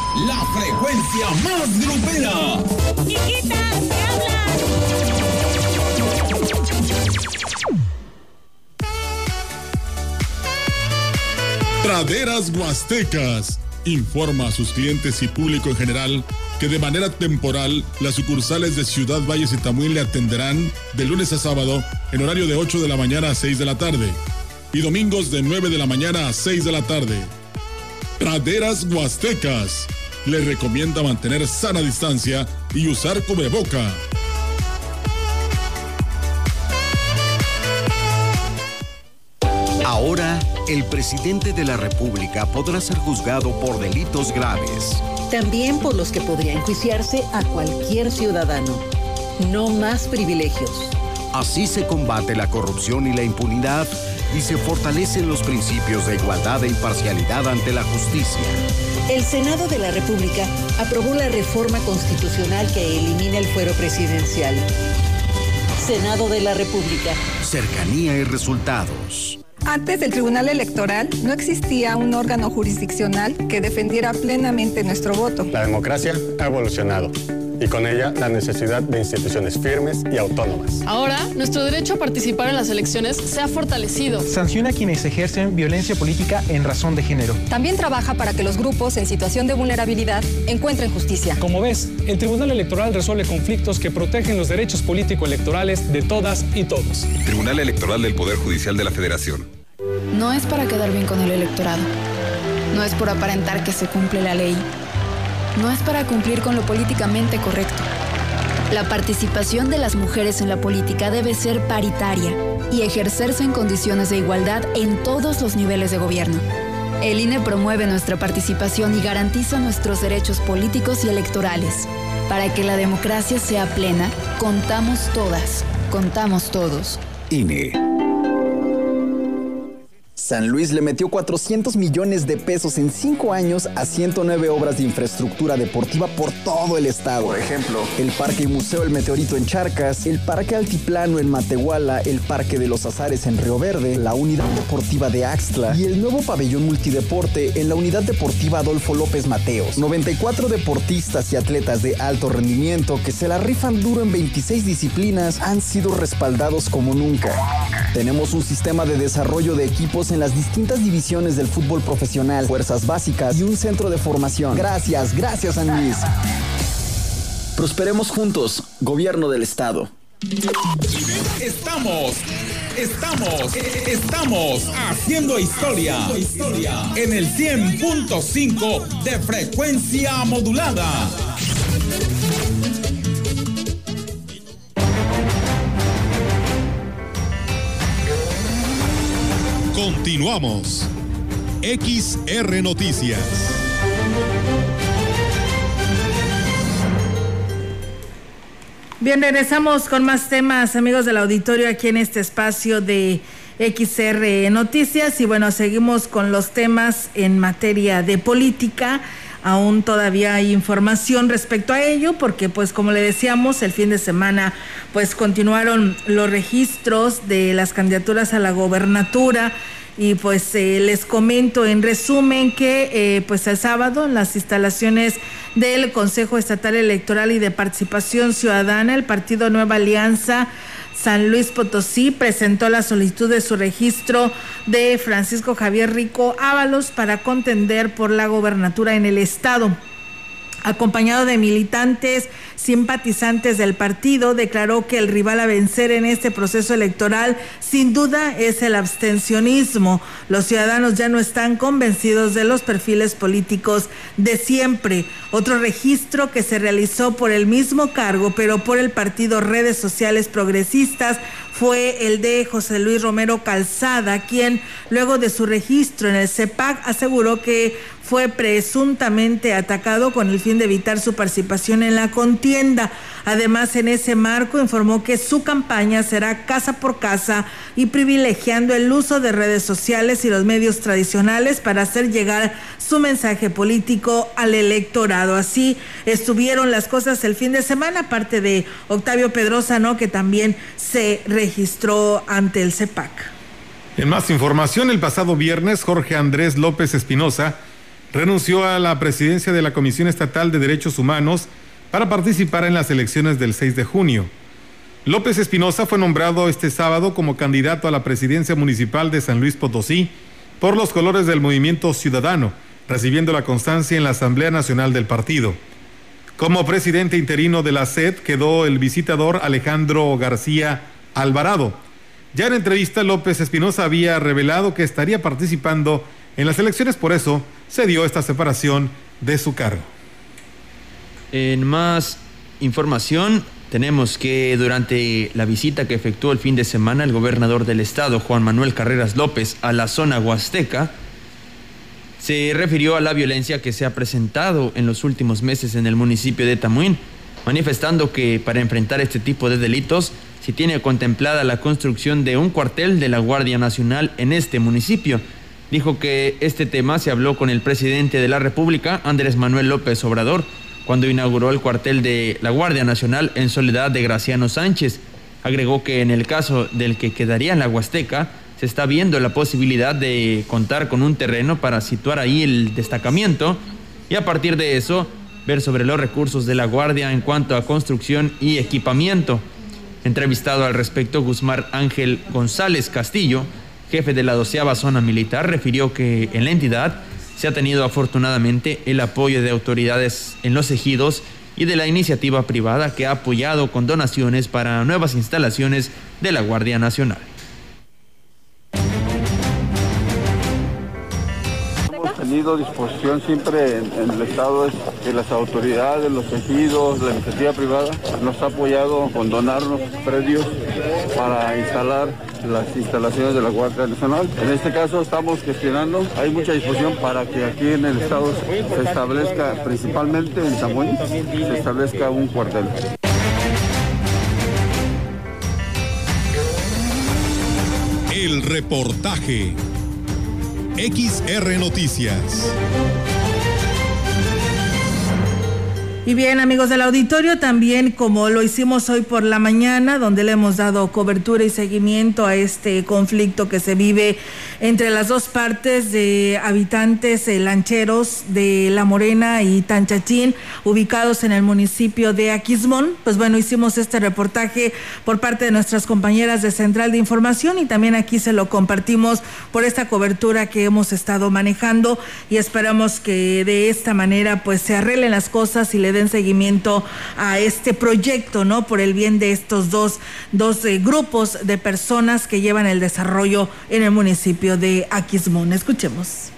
la frecuencia más grupera. Chiquita, ¿qué habla? Praderas Huastecas informa a sus clientes y público en general que de manera temporal las sucursales de Ciudad Valles y Tamuín le atenderán de lunes a sábado en horario de 8 de la mañana a 6 de la tarde y domingos de 9 de la mañana a 6 de la tarde. Praderas Huastecas le recomienda mantener sana distancia y usar cubreboca. Ahora, el presidente de la República podrá ser juzgado por delitos graves. También por los que podría enjuiciarse a cualquier ciudadano. No más privilegios. Así se combate la corrupción y la impunidad y se fortalecen los principios de igualdad e imparcialidad ante la justicia. El Senado de la República aprobó la reforma constitucional que elimina el fuero presidencial. Senado de la República. Cercanía y resultados. Antes del Tribunal Electoral no existía un órgano jurisdiccional que defendiera plenamente nuestro voto. La democracia ha evolucionado y con ella la necesidad de instituciones firmes y autónomas. Ahora, nuestro derecho a participar en las elecciones se ha fortalecido. Sanciona a quienes ejercen violencia política en razón de género. También trabaja para que los grupos en situación de vulnerabilidad encuentren justicia. Como ves, el Tribunal Electoral resuelve conflictos que protegen los derechos político-electorales de todas y todos. Tribunal Electoral del Poder Judicial de la Federación. No es para quedar bien con el electorado. No es por aparentar que se cumple la ley. No es para cumplir con lo políticamente correcto. La participación de las mujeres en la política debe ser paritaria y ejercerse en condiciones de igualdad en todos los niveles de gobierno. El INE promueve nuestra participación y garantiza nuestros derechos políticos y electorales. Para que la democracia sea plena, contamos todas, contamos todos. INE. San Luis le metió 400 millones de pesos en 5 años a 109 obras de infraestructura deportiva por todo el estado. Por ejemplo, el Parque y Museo El Meteorito en Charcas, el Parque Altiplano en Matehuala, el Parque de los Azares en Río Verde, la Unidad Deportiva de Axtla y el nuevo pabellón multideporte en la Unidad Deportiva Adolfo López Mateos. 94 deportistas y atletas de alto rendimiento que se la rifan duro en 26 disciplinas han sido respaldados como nunca. Tenemos un sistema de desarrollo de equipos en las distintas divisiones del fútbol profesional, fuerzas básicas y un centro de formación. Gracias, gracias San. Prosperemos juntos, gobierno del estado. Estamos, estamos, estamos haciendo historia, en el 100.5 de frecuencia modulada. Continuamos. XR Noticias. Bien, regresamos con más temas, amigos del auditorio, aquí en este espacio de XR Noticias. Y bueno, seguimos con los temas en materia de política. Aún todavía hay información respecto a ello, porque pues como le decíamos, el fin de semana pues continuaron los registros de las candidaturas a la gobernatura. Y pues eh, les comento en resumen que eh, pues el sábado en las instalaciones del Consejo Estatal Electoral y de Participación Ciudadana, el Partido Nueva Alianza San Luis Potosí presentó la solicitud de su registro de Francisco Javier Rico Ábalos para contender por la gobernatura en el estado acompañado de militantes simpatizantes del partido, declaró que el rival a vencer en este proceso electoral sin duda es el abstencionismo. Los ciudadanos ya no están convencidos de los perfiles políticos de siempre. Otro registro que se realizó por el mismo cargo, pero por el partido Redes Sociales Progresistas, fue el de José Luis Romero Calzada, quien luego de su registro en el CEPAC aseguró que fue presuntamente atacado con el fin de evitar su participación en la contienda. Además, en ese marco informó que su campaña será casa por casa y privilegiando el uso de redes sociales y los medios tradicionales para hacer llegar su mensaje político al electorado. Así estuvieron las cosas el fin de semana, aparte de Octavio Pedrosa, ¿no? que también se registró ante el CEPAC. En más información, el pasado viernes, Jorge Andrés López Espinosa renunció a la presidencia de la Comisión Estatal de Derechos Humanos para participar en las elecciones del 6 de junio. López Espinosa fue nombrado este sábado como candidato a la presidencia municipal de San Luis Potosí por los colores del movimiento ciudadano, recibiendo la constancia en la Asamblea Nacional del partido. Como presidente interino de la SED quedó el visitador Alejandro García Alvarado. Ya en entrevista, López Espinosa había revelado que estaría participando las elecciones, por eso se dio esta separación de su cargo. En más información, tenemos que durante la visita que efectuó el fin de semana el gobernador del estado, Juan Manuel Carreras López, a la zona huasteca, se refirió a la violencia que se ha presentado en los últimos meses en el municipio de Tamuín, manifestando que para enfrentar este tipo de delitos se tiene contemplada la construcción de un cuartel de la Guardia Nacional en este municipio dijo que este tema se habló con el presidente de la República, Andrés Manuel López Obrador, cuando inauguró el cuartel de la Guardia Nacional en soledad de Graciano Sánchez. Agregó que en el caso del que quedaría en la Huasteca, se está viendo la posibilidad de contar con un terreno para situar ahí el destacamiento y a partir de eso ver sobre los recursos de la Guardia en cuanto a construcción y equipamiento. Entrevistado al respecto, Guzmán Ángel González Castillo, jefe de la doceava zona militar, refirió que en la entidad se ha tenido afortunadamente el apoyo de autoridades en los ejidos y de la iniciativa privada que ha apoyado con donaciones para nuevas instalaciones de la Guardia Nacional. tenido disposición siempre en, el Estado es las autoridades, los tejidos, la iniciativa privada nos ha apoyado con donarnos predios para instalar las instalaciones de la Guardia Nacional. En este caso estamos gestionando, hay mucha disposición para que aquí en el Estado se establezca, principalmente en Tamuín, se establezca un cuartel. El reportaje XR Noticias. Y bien, amigos del auditorio, también como lo hicimos hoy por la mañana, donde le hemos dado cobertura y seguimiento a este conflicto que se vive entre las dos partes de habitantes eh, lancheros de La Morena y Tanchachín, ubicados en el municipio de Aquismón. Pues bueno, hicimos este reportaje por parte de nuestras compañeras de Central de Información y también aquí se lo compartimos por esta cobertura que hemos estado manejando y esperamos que de esta manera pues se arreglen las cosas y le den seguimiento a este proyecto, ¿no? Por el bien de estos dos, dos eh, grupos de personas que llevan el desarrollo en el municipio de Aquismón. Escuchemos.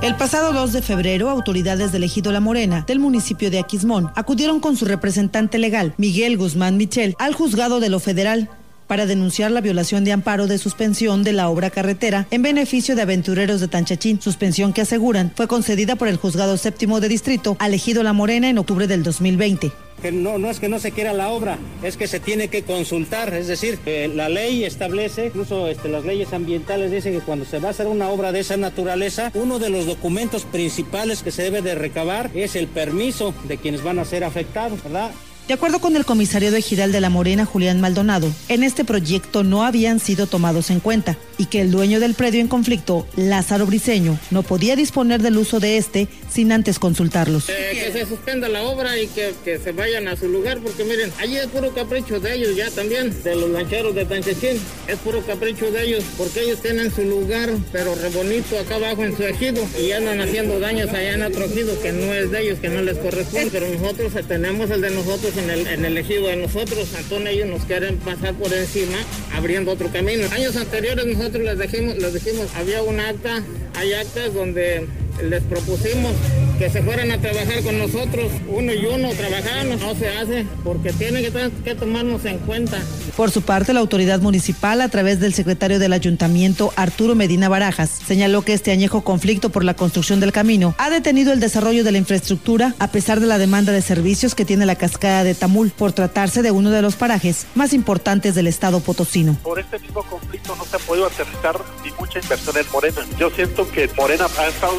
El pasado 2 de febrero, autoridades del Ejido La Morena, del municipio de Aquismón, acudieron con su representante legal, Miguel Guzmán Michel, al juzgado de lo federal para denunciar la violación de amparo de suspensión de la obra carretera en beneficio de aventureros de Tanchachín, suspensión que aseguran fue concedida por el juzgado séptimo de distrito elegido La Morena en octubre del 2020 que no, no es que no se quiera la obra, es que se tiene que consultar, es decir, la ley establece, incluso este, las leyes ambientales dicen que cuando se va a hacer una obra de esa naturaleza, uno de los documentos principales que se debe de recabar es el permiso de quienes van a ser afectados, ¿verdad? De acuerdo con el comisario de Ejidal de la Morena, Julián Maldonado, en este proyecto no habían sido tomados en cuenta y que el dueño del predio en conflicto, Lázaro Briceño, no podía disponer del uso de este sin antes consultarlos. Eh, que se suspenda la obra y que, se vayan a su lugar, porque miren, allí es puro capricho de ellos ya también, de los lancheros de Tanchechín, es puro capricho de ellos, porque ellos tienen su lugar, pero re bonito acá abajo en su ejido y andan haciendo daños allá en otro ejido que no es de ellos, que no les corresponde, pero nosotros tenemos el de nosotros en el, en ejido de nosotros, entonces ellos nos quieren pasar por encima abriendo otro camino. Años anteriores nosotros les dijimos, les dijimos, había un acta, hay actas donde les propusimos que se fueran a trabajar con nosotros, uno y uno trabajando, no se hace porque tienen que, que, tomarnos en cuenta. Por su parte, la autoridad municipal, a través del secretario del ayuntamiento, Arturo Medina Barajas, señaló que este añejo conflicto por la construcción del camino ha detenido el desarrollo de la infraestructura a pesar de la demanda de servicios que tiene la cascada de Tamul por tratarse de uno de los parajes más importantes del estado potosino. Por este mismo conflicto no se ha podido aterrizar ni mucha inversión en Morena. Yo siento que Morena ha estado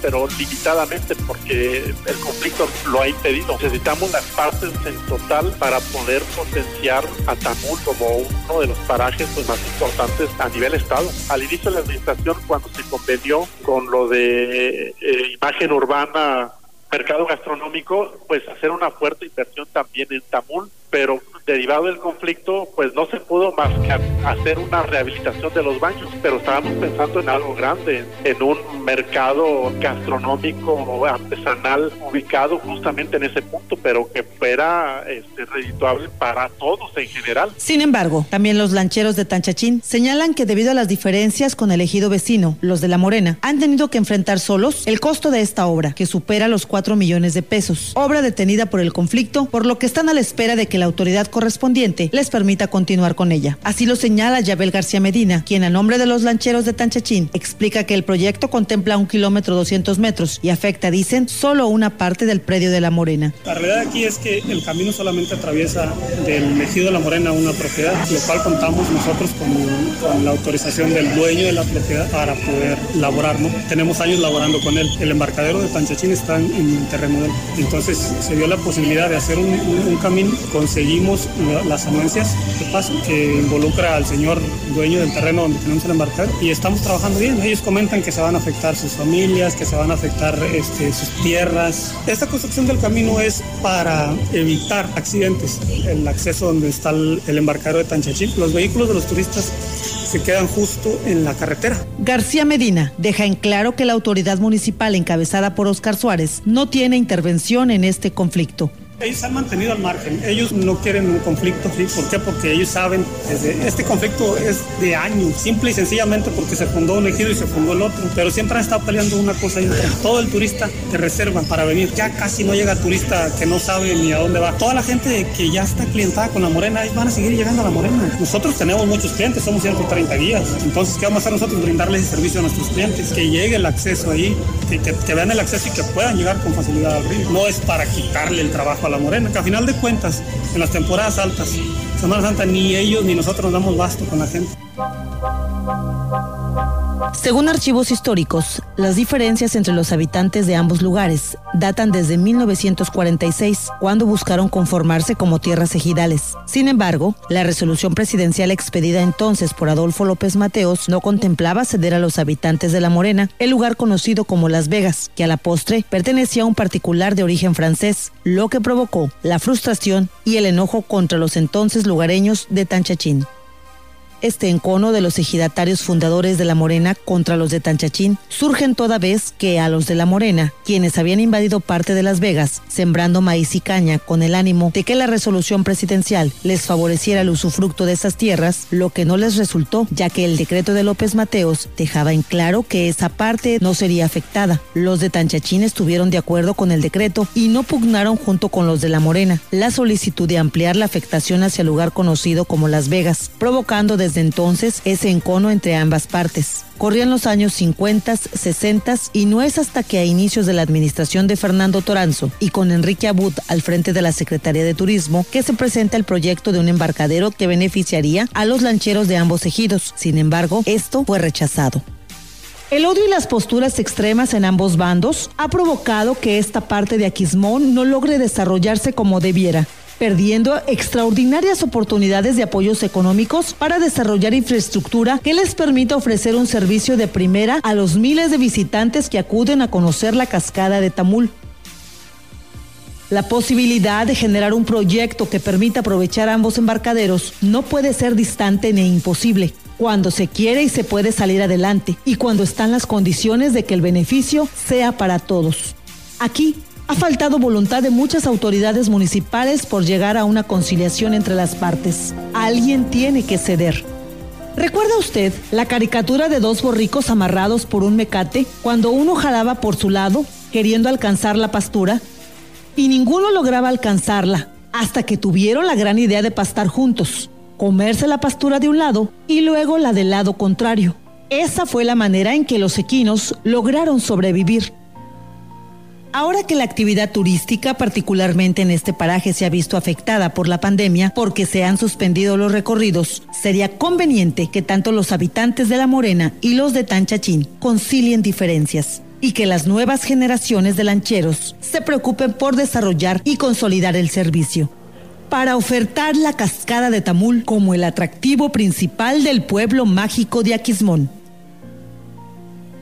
pero limitadamente porque el conflicto lo ha impedido. Necesitamos las partes en total para poder potenciar a Tamul como uno de los parajes pues, más importantes a nivel estado. Al inicio de la administración, cuando se convenió con lo de eh, imagen urbana mercado gastronómico, pues hacer una fuerte inversión también en Tamul, pero derivado del conflicto, pues no se pudo más que hacer una rehabilitación de los baños, pero estábamos pensando en algo grande, en un mercado gastronómico artesanal ubicado justamente en ese punto, pero que fuera este, redituable para todos en general. Sin embargo, también los lancheros de Tanchachín señalan que debido a las diferencias con el ejido vecino, los de La Morena, han tenido que enfrentar solos el costo de esta obra, que supera los 4 millones de pesos, obra detenida por el conflicto, por lo que están a la espera de que la autoridad correspondiente les permita continuar con ella. Así lo señala Yabel García Medina, quien a nombre de los lancheros de Tanchachín explica que el proyecto contempla un kilómetro 200 metros y afecta, dicen, solo una parte del predio de La Morena. La realidad aquí es que el camino solamente atraviesa del Mejido de La Morena una propiedad, lo cual contamos nosotros con, la autorización del dueño de la propiedad para poder laborar. Tenemos años laborando con él. El embarcadero de Tanchachín está en, terreno de él. Entonces se dio la posibilidad de hacer un, camino con las anuencias que pasan, que involucra al señor dueño del terreno donde tenemos el embarcadero y estamos trabajando bien. Ellos comentan que se van a afectar sus familias, que se van a afectar este, sus tierras. Esta construcción del camino es para evitar accidentes. El acceso donde está el, el embarcadero de Tanchachín, los vehículos de los turistas se quedan justo en la carretera. García Medina deja en claro que la autoridad municipal encabezada por Oscar Suárez no tiene intervención en este conflicto. Ellos se han mantenido al margen, ellos no quieren un conflicto. ¿Por qué? Porque ellos saben, desde, este conflicto es de años, simple y sencillamente porque se fundó un ejido y se fundó el otro, pero siempre han estado peleando una cosa y otra. Todo el turista que reserva para venir, ya casi no llega turista que no sabe ni a dónde va. Toda la gente que ya está clientada con la morena, van a seguir llegando a la morena. Nosotros tenemos muchos clientes, somos 130 días, entonces ¿qué vamos a hacer nosotros? Brindarles el servicio a nuestros clientes, que llegue el acceso ahí, que vean el acceso y que puedan llegar con facilidad al río. No es para quitarle el trabajo la morena, que a final de cuentas, en las temporadas altas, Semana Santa, ni ellos ni nosotros nos damos basto con la gente. Según archivos históricos, las diferencias entre los habitantes de ambos lugares datan desde 1946, cuando buscaron conformarse como tierras ejidales. Sin embargo, la resolución presidencial expedida entonces por Adolfo López Mateos no contemplaba ceder a los habitantes de La Morena el lugar conocido como Las Vegas, que a la postre pertenecía a un particular de origen francés, lo que provocó la frustración y el enojo contra los entonces lugareños de Tanchachín este encono de los ejidatarios fundadores de la Morena contra los de Tanchachín surgen toda vez que a los de la Morena, quienes habían invadido parte de Las Vegas, sembrando maíz y caña con el ánimo de que la resolución presidencial les favoreciera el usufructo de esas tierras, lo que no les resultó, ya que el decreto de López Mateos dejaba en claro que esa parte no sería afectada. Los de Tanchachín estuvieron de acuerdo con el decreto y no pugnaron junto con los de la Morena la solicitud de ampliar la afectación hacia el lugar conocido como Las Vegas, provocando desde entonces ese encono entre ambas partes. Corrían los años 50, 60 y no es hasta que a inicios de la administración de Fernando Toranzo y con Enrique Abud al frente de la Secretaría de Turismo que se presenta el proyecto de un embarcadero que beneficiaría a los lancheros de ambos ejidos. Sin embargo, esto fue rechazado. El odio y las posturas extremas en ambos bandos ha provocado que esta parte de Aquismón no logre desarrollarse como debiera perdiendo extraordinarias oportunidades de apoyos económicos para desarrollar infraestructura que les permita ofrecer un servicio de primera a los miles de visitantes que acuden a conocer la cascada de Tamul. La posibilidad de generar un proyecto que permita aprovechar ambos embarcaderos no puede ser distante ni imposible cuando se quiere y se puede salir adelante y cuando están las condiciones de que el beneficio sea para todos. Aquí ha faltado voluntad de muchas autoridades municipales por llegar a una conciliación entre las partes. Alguien tiene que ceder. ¿Recuerda usted la caricatura de dos borricos amarrados por un mecate cuando uno jalaba por su lado queriendo alcanzar la pastura? Y ninguno lograba alcanzarla hasta que tuvieron la gran idea de pastar juntos, comerse la pastura de un lado y luego la del lado contrario. Esa fue la manera en que los equinos lograron sobrevivir. Ahora que la actividad turística, particularmente en este paraje, se ha visto afectada por la pandemia porque se han suspendido los recorridos, sería conveniente que tanto los habitantes de La Morena y los de Tanchachín concilien diferencias y que las nuevas generaciones de lancheros se preocupen por desarrollar y consolidar el servicio para ofertar la cascada de Tamul como el atractivo principal del pueblo mágico de Aquismón.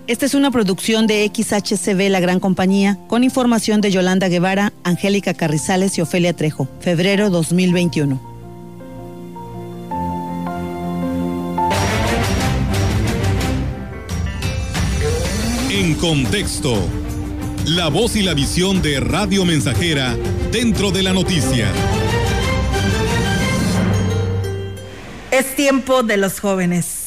Esta es una producción de XHCB La Gran Compañía, con información de Yolanda Guevara, Angélica Carrizales y Ofelia Trejo, febrero 2021. En contexto, la voz y la visión de Radio Mensajera dentro de la noticia. Es tiempo de los jóvenes.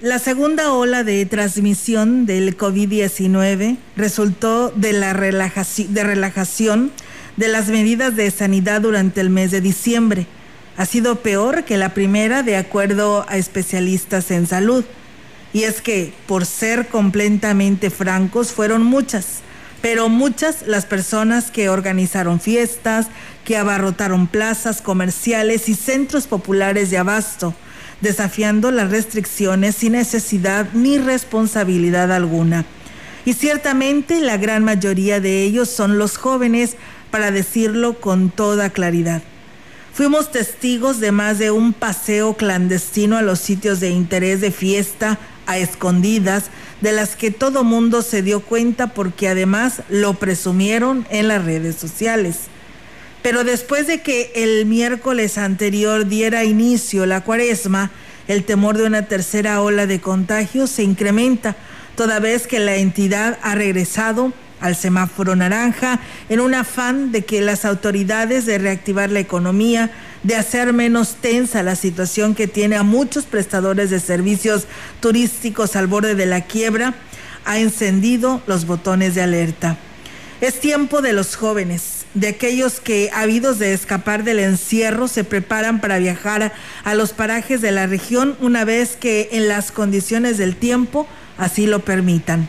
La segunda ola de transmisión del COVID-19 resultó de la relajación, de las medidas de sanidad durante el mes de diciembre. Ha sido peor que la primera, de acuerdo a especialistas en salud. Y es que, por ser completamente francos, fueron muchas, pero muchas las personas que organizaron fiestas, que abarrotaron plazas comerciales y centros populares de abasto desafiando las restricciones sin necesidad ni responsabilidad alguna. Y ciertamente la gran mayoría de ellos son los jóvenes, para decirlo con toda claridad. Fuimos testigos de más de un paseo clandestino a los sitios de interés de fiesta a escondidas, de las que todo mundo se dio cuenta porque además lo presumieron en las redes sociales. Pero después de que el miércoles anterior diera inicio la cuaresma, el temor de una tercera ola de contagios se incrementa, toda vez que la entidad ha regresado al semáforo naranja en un afán de que las autoridades de reactivar la economía, de hacer menos tensa la situación que tiene a muchos prestadores de servicios turísticos al borde de la quiebra, ha encendido los botones de alerta. Es tiempo de los jóvenes, de aquellos que, habidos de escapar del encierro, se preparan para viajar a los parajes de la región una vez que en las condiciones del tiempo así lo permitan.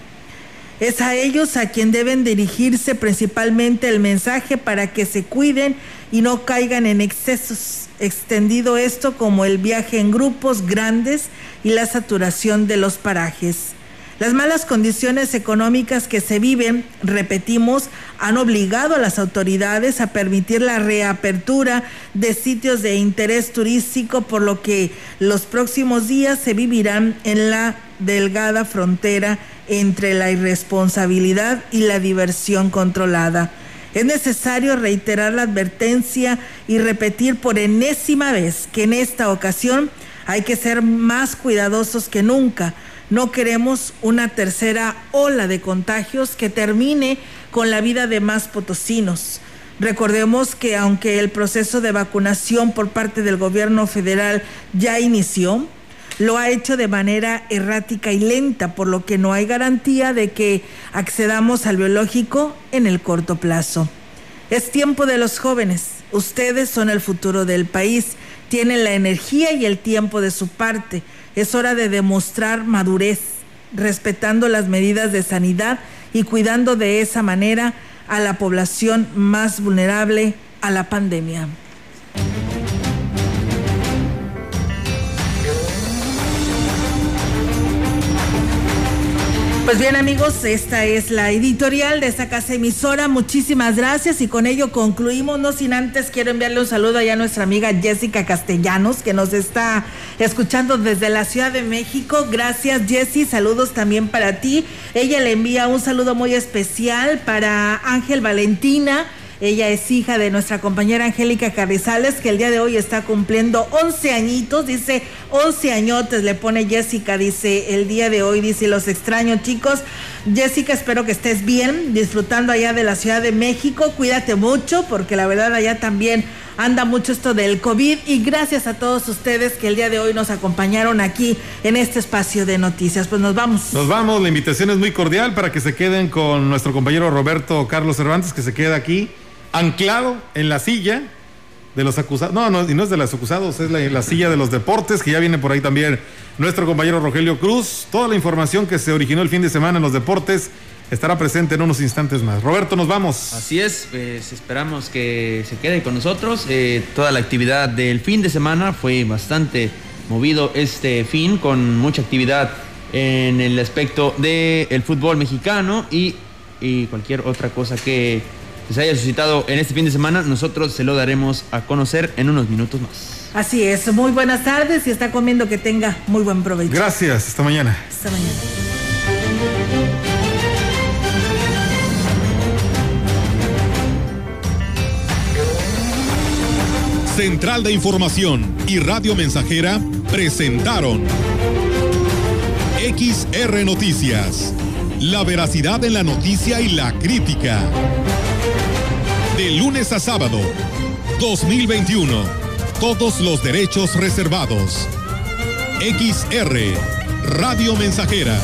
Es a ellos a quien deben dirigirse principalmente el mensaje para que se cuiden y no caigan en excesos, extendido esto como el viaje en grupos grandes y la saturación de los parajes. Las malas condiciones económicas que se viven, repetimos, han obligado a las autoridades a permitir la reapertura de sitios de interés turístico, por lo que los próximos días se vivirán en la delgada frontera entre la irresponsabilidad y la diversión controlada. Es necesario reiterar la advertencia y repetir por enésima vez que en esta ocasión hay que ser más cuidadosos que nunca. No queremos una tercera ola de contagios que termine con la vida de más potosinos. Recordemos que aunque el proceso de vacunación por parte del gobierno federal ya inició, lo ha hecho de manera errática y lenta, por lo que no hay garantía de que accedamos al biológico en el corto plazo. Es tiempo de los jóvenes. Ustedes son el futuro del país. Tienen la energía y el tiempo de su parte. Es hora de demostrar madurez, respetando las medidas de sanidad y cuidando de esa manera a la población más vulnerable a la pandemia. Pues bien amigos, esta es la editorial de esta casa emisora. Muchísimas gracias y con ello concluimos. No sin antes quiero enviarle un saludo allá a nuestra amiga Jessica Castellanos que nos está escuchando desde la Ciudad de México. Gracias Jessy, saludos también para ti. Ella le envía un saludo muy especial para Ángel Valentina ella es hija de nuestra compañera Angélica Carrizales, que el día de hoy está cumpliendo 11 añitos, dice 11 añotes, le pone Jessica, dice el día de hoy, dice los extraño chicos. Jessica, espero que estés bien, disfrutando allá de la Ciudad de México, cuídate mucho, porque la verdad allá también anda mucho esto del COVID y gracias a todos ustedes que el día de hoy nos acompañaron aquí en este espacio de noticias. Pues nos vamos. Nos vamos, la invitación es muy cordial para que se queden con nuestro compañero Roberto Carlos Cervantes, que se queda aquí anclado en la silla de los acusados. No, no, y no es de los acusados, es la, silla de los deportes, que ya viene por ahí también nuestro compañero Rogelio Cruz. Toda la información que se originó el fin de semana en los deportes estará presente en unos instantes más. Roberto, nos vamos. Así es, pues esperamos que se quede con nosotros. Eh, toda la actividad del fin de semana fue bastante movido este fin, con mucha actividad en el aspecto del fútbol mexicano y cualquier otra cosa que se haya suscitado en este fin de semana, nosotros se lo daremos a conocer en unos minutos más. Así es, muy buenas tardes y está comiendo que tenga muy buen provecho. Gracias, hasta mañana. Hasta mañana. Central de Información y Radio Mensajera presentaron XR Noticias. La veracidad en la noticia y la crítica. De lunes a sábado, 2021. Todos los derechos reservados. XR, Radio Mensajera.